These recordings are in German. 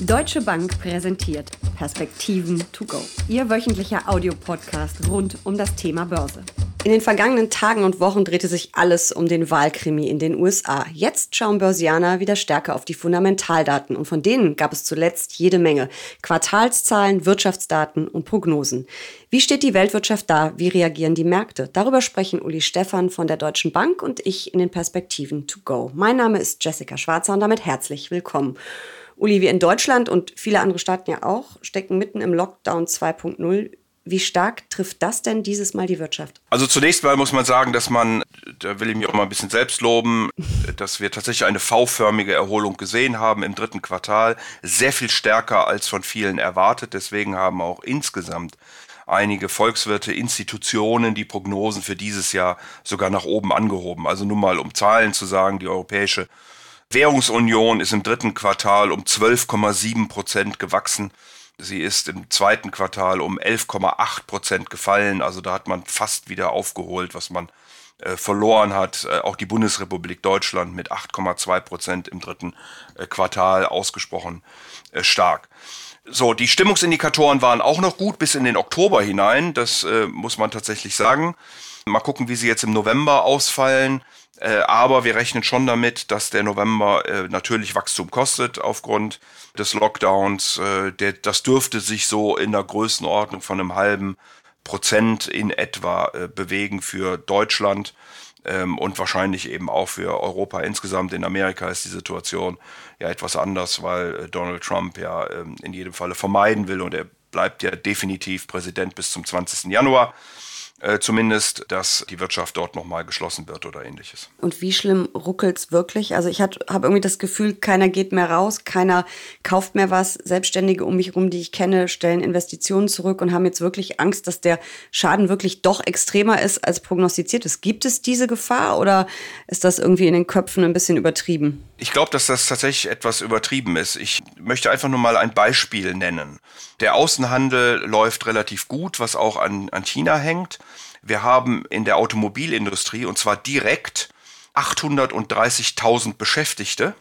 Deutsche Bank präsentiert Perspektiven to go. Ihr wöchentlicher Audiopodcast rund um das Thema Börse. In den vergangenen Tagen und Wochen drehte sich alles um den Wahlkrimi in den USA. Jetzt schauen Börsianer wieder stärker auf die Fundamentaldaten und von denen gab es zuletzt jede Menge. Quartalszahlen, Wirtschaftsdaten und Prognosen. Wie steht die Weltwirtschaft da? Wie reagieren die Märkte? Darüber sprechen Uli Stephan von der Deutschen Bank und ich in den Perspektiven to go. Mein Name ist Jessica Schwarzer und damit herzlich willkommen. Uli, wir in Deutschland und viele andere Staaten ja auch, stecken mitten im Lockdown 2.0. Wie stark trifft das denn dieses Mal die Wirtschaft? Also zunächst mal muss man sagen, dass man, da will ich mich auch mal ein bisschen selbst loben, dass wir tatsächlich eine V-förmige Erholung gesehen haben im dritten Quartal. Sehr viel stärker als von vielen erwartet. Deswegen haben auch insgesamt einige Volkswirte, Institutionen die Prognosen für dieses Jahr sogar nach oben angehoben. Also nur mal um Zahlen zu sagen, die Europäische Währungsunion ist im dritten Quartal um 12,7 Prozent gewachsen. Sie ist im zweiten Quartal um 11,8 Prozent gefallen. Also da hat man fast wieder aufgeholt, was man äh, verloren hat. Äh, auch die Bundesrepublik Deutschland mit 8,2 Prozent im dritten äh, Quartal ausgesprochen stark. So, die Stimmungsindikatoren waren auch noch gut bis in den Oktober hinein. Das muss man tatsächlich sagen. Mal gucken, wie sie jetzt im November ausfallen. Äh, aber wir rechnen schon damit, dass der November äh, natürlich Wachstum kostet aufgrund des Lockdowns. Äh, der, das dürfte sich so in der Größenordnung von einem halben Prozent in etwa äh, bewegen für Deutschland ähm, und wahrscheinlich eben auch für Europa insgesamt. In Amerika ist die Situation ja etwas anders, weil äh, Donald Trump ja ähm, in jedem Falle vermeiden will und er bleibt ja definitiv Präsident bis zum 20. Januar äh, zumindest, dass die Wirtschaft dort nochmal geschlossen wird oder ähnliches. Und wie schlimm ruckelt es wirklich? Also ich habe irgendwie das Gefühl, keiner geht mehr raus, keiner kauft mehr was. Selbstständige um mich herum, die ich kenne, stellen Investitionen zurück und haben jetzt wirklich Angst, dass der Schaden wirklich doch extremer ist, als prognostiziert ist. Gibt es diese Gefahr oder ist das irgendwie in den Köpfen ein bisschen übertrieben? Ich glaube, dass das tatsächlich etwas übertrieben ist. Ich möchte einfach nur mal ein Beispiel nennen. Der Außenhandel läuft relativ gut, was auch an, an China hängt. Wir haben in der Automobilindustrie, und zwar direkt, 830.000 Beschäftigte,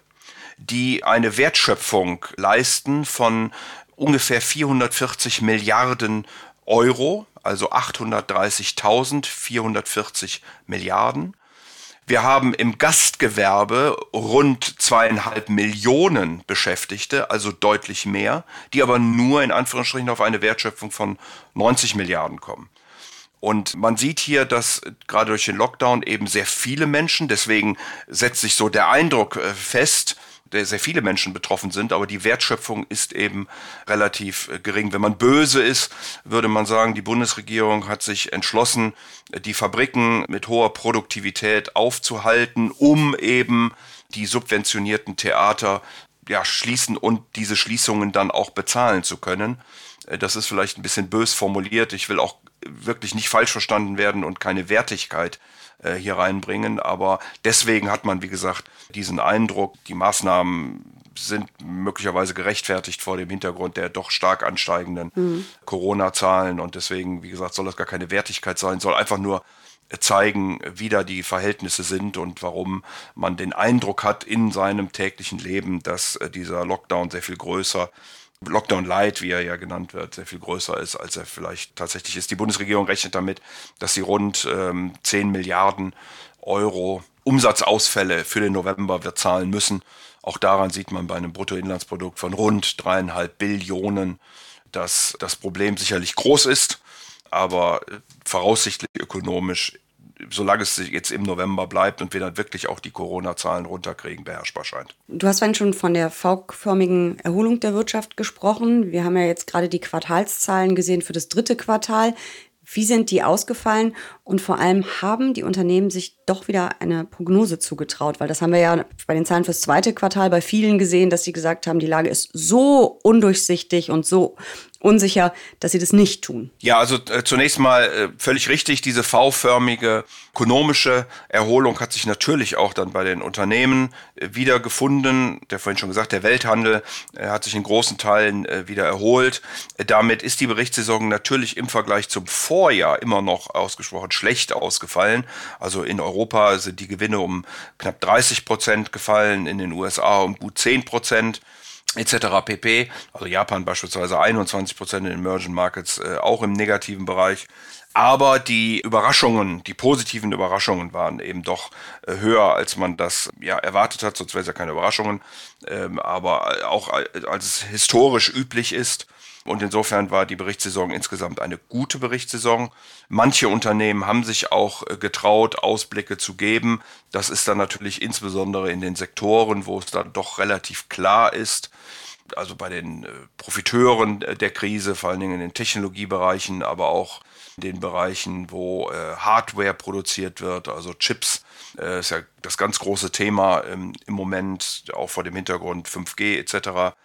die eine Wertschöpfung leisten von ungefähr 440 Milliarden Euro, also 830.000, 440 Milliarden. Wir haben im Gastgewerbe rund zweieinhalb Millionen Beschäftigte, also deutlich mehr, die aber nur in Anführungsstrichen auf eine Wertschöpfung von 90 Milliarden kommen. Und man sieht hier, dass gerade durch den Lockdown eben sehr viele Menschen, deswegen setzt sich so der Eindruck äh, fest, der sehr viele Menschen betroffen sind, aber die Wertschöpfung ist eben relativ äh, gering. Wenn man böse ist, würde man sagen, die Bundesregierung hat sich entschlossen, die Fabriken mit hoher Produktivität aufzuhalten, um eben die subventionierten Theater ja, schließen und diese Schließungen dann auch bezahlen zu können. Äh, das ist vielleicht ein bisschen bös formuliert. Ich will auch wirklich nicht falsch verstanden werden und keine Wertigkeit äh, hier reinbringen. Aber deswegen hat man, wie gesagt, diesen Eindruck, die Maßnahmen sind möglicherweise gerechtfertigt vor dem Hintergrund der doch stark ansteigenden mhm. Corona-Zahlen. Und deswegen, wie gesagt, soll das gar keine Wertigkeit sein, soll einfach nur zeigen, wie da die Verhältnisse sind und warum man den Eindruck hat in seinem täglichen Leben, dass äh, dieser Lockdown sehr viel größer Lockdown Light, wie er ja genannt wird, sehr viel größer ist, als er vielleicht tatsächlich ist. Die Bundesregierung rechnet damit, dass sie rund ähm, 10 Milliarden Euro Umsatzausfälle für den November wird zahlen müssen. Auch daran sieht man bei einem Bruttoinlandsprodukt von rund dreieinhalb Billionen, dass das Problem sicherlich groß ist, aber voraussichtlich ökonomisch solange es jetzt im November bleibt und wir dann wirklich auch die Corona-Zahlen runterkriegen, beherrschbar scheint. Du hast vorhin schon von der V-förmigen Erholung der Wirtschaft gesprochen. Wir haben ja jetzt gerade die Quartalszahlen gesehen für das dritte Quartal. Wie sind die ausgefallen? Und vor allem haben die Unternehmen sich doch wieder eine Prognose zugetraut, weil das haben wir ja bei den Zahlen fürs zweite Quartal bei vielen gesehen, dass sie gesagt haben, die Lage ist so undurchsichtig und so unsicher, dass sie das nicht tun. Ja, also äh, zunächst mal äh, völlig richtig, diese V-förmige ökonomische Erholung hat sich natürlich auch dann bei den Unternehmen äh, wiedergefunden. Der vorhin schon gesagt, der Welthandel äh, hat sich in großen Teilen äh, wieder erholt. Äh, damit ist die Berichtssaison natürlich im Vergleich zum Vorjahr immer noch ausgesprochen schlecht ausgefallen. Also in Europa sind die Gewinne um knapp 30 Prozent gefallen, in den USA um gut 10 Prozent. etc. pp. Also Japan beispielsweise 21 Prozent in den Emerging Markets äh, auch im negativen Bereich. Aber die Überraschungen, die positiven Überraschungen waren eben doch äh, höher, als man das ja erwartet hat. Sonst wäre es ja keine Überraschungen. Ähm, aber auch als es historisch üblich ist. Und insofern war die Berichtssaison insgesamt eine gute Berichtssaison. Manche Unternehmen haben sich auch äh, getraut, Ausblicke zu geben. Das ist dann natürlich insbesondere in den Sektoren, wo es dann doch relativ klar ist, also bei den äh, Profiteuren der Krise, vor allen Dingen in den Technologiebereichen, aber auch den Bereichen, wo äh, Hardware produziert wird, also Chips, äh, ist ja das ganz große Thema ähm, im Moment, auch vor dem Hintergrund 5G etc.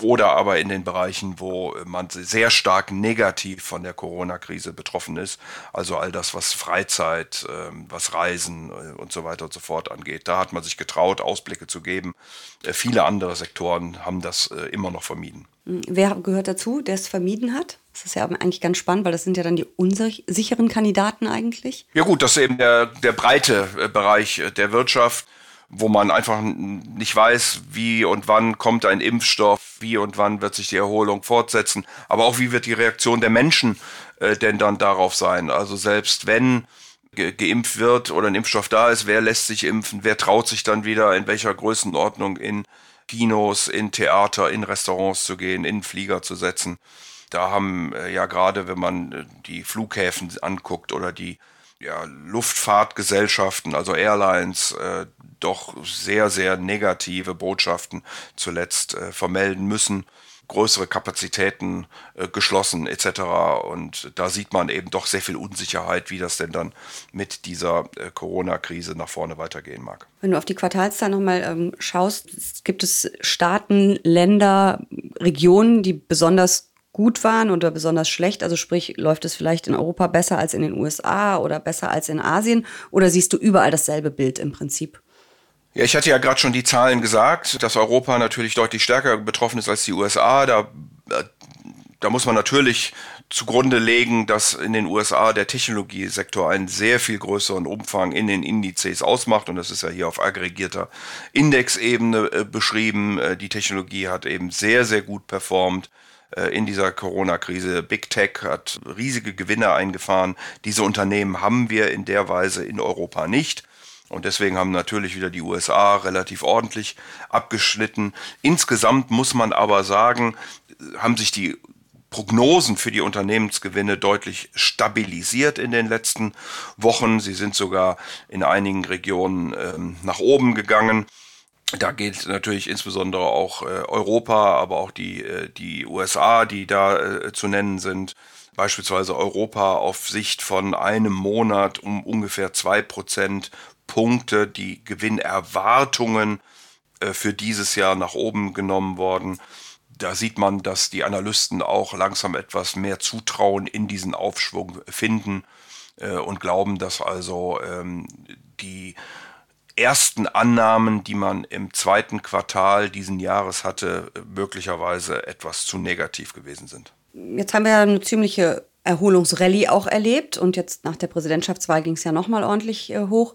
Oder aber in den Bereichen, wo man sehr stark negativ von der Corona-Krise betroffen ist. Also all das, was Freizeit, ähm, was Reisen äh, und so weiter und so fort angeht. Da hat man sich getraut, Ausblicke zu geben. Äh, viele andere Sektoren haben das äh, immer noch vermieden. Wer gehört dazu, der es vermieden hat? Das ist ja eigentlich ganz spannend, weil das sind ja dann die unsicheren Kandidaten eigentlich. Ja gut, das ist eben der, der breite äh, Bereich äh, der Wirtschaft, wo man einfach nicht weiß, wie und wann kommt ein Impfstoff, wie und wann wird sich die Erholung fortsetzen, aber auch wie wird die Reaktion der Menschen äh, denn dann darauf sein. Also selbst wenn ge geimpft wird oder ein Impfstoff da ist, wer lässt sich impfen, wer traut sich dann wieder in welcher Größenordnung in Kinos, in Theater, in Restaurants zu gehen, in Flieger zu setzen. Da haben äh, ja gerade, wenn man äh, die Flughäfen anguckt oder die ja, Luftfahrtgesellschaften, also Airlines, äh, doch sehr, sehr negative Botschaften zuletzt äh, vermelden müssen größere Kapazitäten äh, geschlossen etc. Und da sieht man eben doch sehr viel Unsicherheit, wie das denn dann mit dieser äh, Corona-Krise nach vorne weitergehen mag. Wenn du auf die Quartalszahlen nochmal ähm, schaust, gibt es Staaten, Länder, Regionen, die besonders gut waren oder besonders schlecht? Also sprich, läuft es vielleicht in Europa besser als in den USA oder besser als in Asien? Oder siehst du überall dasselbe Bild im Prinzip? Ja, ich hatte ja gerade schon die Zahlen gesagt, dass Europa natürlich deutlich stärker betroffen ist als die USA. Da, da muss man natürlich zugrunde legen, dass in den USA der Technologiesektor einen sehr viel größeren Umfang in den Indizes ausmacht. Und das ist ja hier auf aggregierter Indexebene äh, beschrieben. Äh, die Technologie hat eben sehr, sehr gut performt äh, in dieser Corona-Krise. Big Tech hat riesige Gewinne eingefahren. Diese Unternehmen haben wir in der Weise in Europa nicht. Und deswegen haben natürlich wieder die USA relativ ordentlich abgeschnitten. Insgesamt muss man aber sagen, haben sich die Prognosen für die Unternehmensgewinne deutlich stabilisiert in den letzten Wochen. Sie sind sogar in einigen Regionen ähm, nach oben gegangen. Da geht natürlich insbesondere auch äh, Europa, aber auch die, äh, die USA, die da äh, zu nennen sind. Beispielsweise Europa auf Sicht von einem Monat um ungefähr zwei Prozent Punkte, die Gewinnerwartungen äh, für dieses Jahr nach oben genommen worden. Da sieht man, dass die Analysten auch langsam etwas mehr Zutrauen in diesen Aufschwung finden äh, und glauben, dass also ähm, die ersten Annahmen, die man im zweiten Quartal diesen Jahres hatte, möglicherweise etwas zu negativ gewesen sind. Jetzt haben wir ja eine ziemliche Erholungsrallye auch erlebt und jetzt nach der Präsidentschaftswahl ging es ja nochmal ordentlich äh, hoch.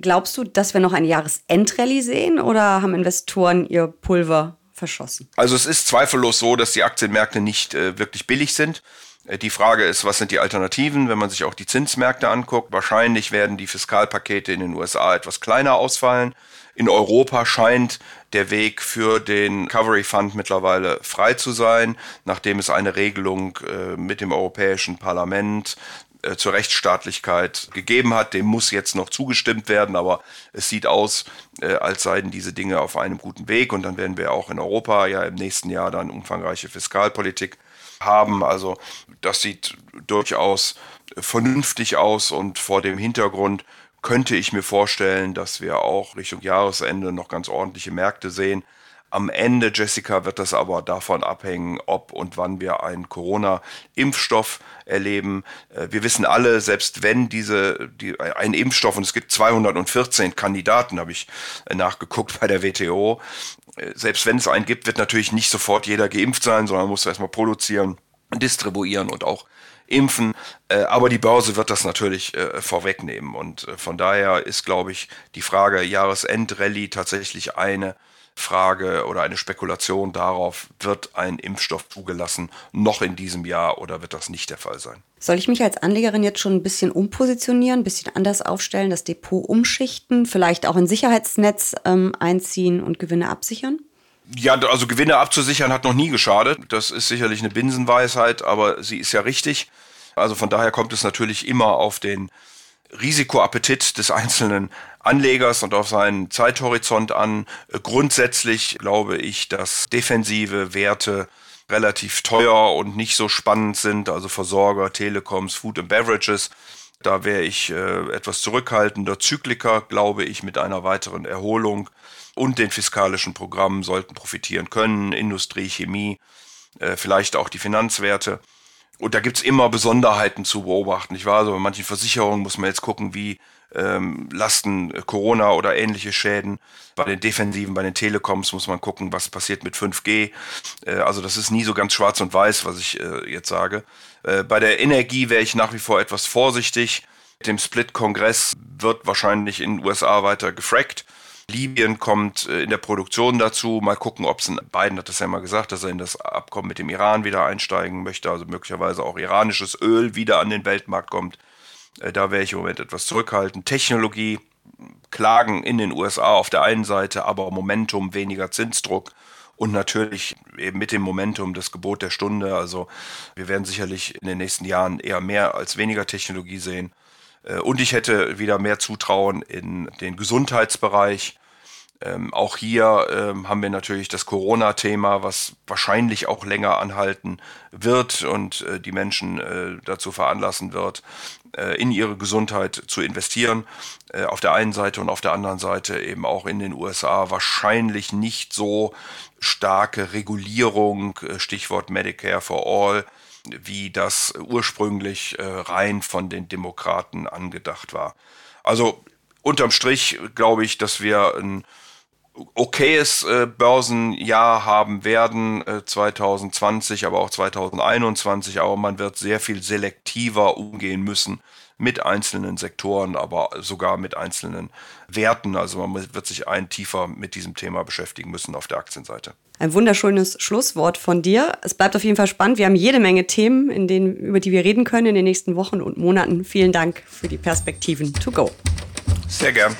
Glaubst du, dass wir noch ein Jahresendrallye sehen oder haben Investoren ihr Pulver verschossen? Also es ist zweifellos so, dass die Aktienmärkte nicht äh, wirklich billig sind. Äh, die Frage ist, was sind die Alternativen, wenn man sich auch die Zinsmärkte anguckt? Wahrscheinlich werden die Fiskalpakete in den USA etwas kleiner ausfallen. In Europa scheint der Weg für den Recovery Fund mittlerweile frei zu sein, nachdem es eine Regelung äh, mit dem Europäischen Parlament äh, zur Rechtsstaatlichkeit gegeben hat. Dem muss jetzt noch zugestimmt werden, aber es sieht aus, als seien diese Dinge auf einem guten Weg und dann werden wir auch in Europa ja im nächsten Jahr dann umfangreiche Fiskalpolitik haben. Also das sieht durchaus vernünftig aus und vor dem Hintergrund könnte ich mir vorstellen, dass wir auch Richtung Jahresende noch ganz ordentliche Märkte sehen. Am Ende, Jessica, wird das aber davon abhängen, ob und wann wir einen Corona-Impfstoff erleben. Äh, wir wissen alle, selbst wenn diese, die, ein Impfstoff, und es gibt 214 Kandidaten, habe ich äh, nachgeguckt bei der WTO, äh, selbst wenn es einen gibt, wird natürlich nicht sofort jeder geimpft sein, sondern muss erstmal produzieren, distribuieren und auch impfen. Aber die Börse wird das natürlich vorwegnehmen. Und von daher ist, glaube ich, die Frage Jahresendrallye tatsächlich eine, Frage oder eine Spekulation darauf, wird ein Impfstoff zugelassen, noch in diesem Jahr oder wird das nicht der Fall sein? Soll ich mich als Anlegerin jetzt schon ein bisschen umpositionieren, ein bisschen anders aufstellen, das Depot umschichten, vielleicht auch ein Sicherheitsnetz ähm, einziehen und Gewinne absichern? Ja, also Gewinne abzusichern hat noch nie geschadet. Das ist sicherlich eine Binsenweisheit, aber sie ist ja richtig. Also von daher kommt es natürlich immer auf den Risikoappetit des einzelnen Anlegers und auf seinen Zeithorizont an. Grundsätzlich glaube ich, dass defensive Werte relativ teuer und nicht so spannend sind, also Versorger, Telekoms, Food and Beverages. Da wäre ich äh, etwas zurückhaltender. Zykliker, glaube ich, mit einer weiteren Erholung und den fiskalischen Programmen sollten profitieren können. Industrie, Chemie, äh, vielleicht auch die Finanzwerte. Und da gibt's immer Besonderheiten zu beobachten. Ich war also bei manchen Versicherungen muss man jetzt gucken, wie ähm, Lasten äh, Corona oder ähnliche Schäden. Bei den Defensiven, bei den Telekoms muss man gucken, was passiert mit 5G. Äh, also das ist nie so ganz schwarz und weiß, was ich äh, jetzt sage. Äh, bei der Energie wäre ich nach wie vor etwas vorsichtig. Mit dem Split-Kongress wird wahrscheinlich in den USA weiter gefrackt. Libyen kommt äh, in der Produktion dazu. Mal gucken, ob es Biden hat das ja mal gesagt, dass er in das Abkommen mit dem Iran wieder einsteigen möchte, also möglicherweise auch iranisches Öl wieder an den Weltmarkt kommt. Äh, da wäre ich im Moment etwas zurückhaltend. Technologie, Klagen in den USA auf der einen Seite, aber Momentum, weniger Zinsdruck und natürlich eben mit dem Momentum das Gebot der Stunde. Also wir werden sicherlich in den nächsten Jahren eher mehr als weniger Technologie sehen. Äh, und ich hätte wieder mehr Zutrauen in den Gesundheitsbereich. Ähm, auch hier ähm, haben wir natürlich das Corona-Thema, was wahrscheinlich auch länger anhalten wird und äh, die Menschen äh, dazu veranlassen wird, äh, in ihre Gesundheit zu investieren. Äh, auf der einen Seite und auf der anderen Seite eben auch in den USA wahrscheinlich nicht so starke Regulierung, äh, Stichwort Medicare for All, wie das ursprünglich äh, rein von den Demokraten angedacht war. Also unterm Strich glaube ich, dass wir ein okayes äh, Börsenjahr haben werden, äh, 2020, aber auch 2021, aber man wird sehr viel selektiver umgehen müssen mit einzelnen Sektoren, aber sogar mit einzelnen Werten. Also man wird sich ein tiefer mit diesem Thema beschäftigen müssen auf der Aktienseite. Ein wunderschönes Schlusswort von dir. Es bleibt auf jeden Fall spannend. Wir haben jede Menge Themen, in denen, über die wir reden können in den nächsten Wochen und Monaten. Vielen Dank für die Perspektiven to go. Sehr gern.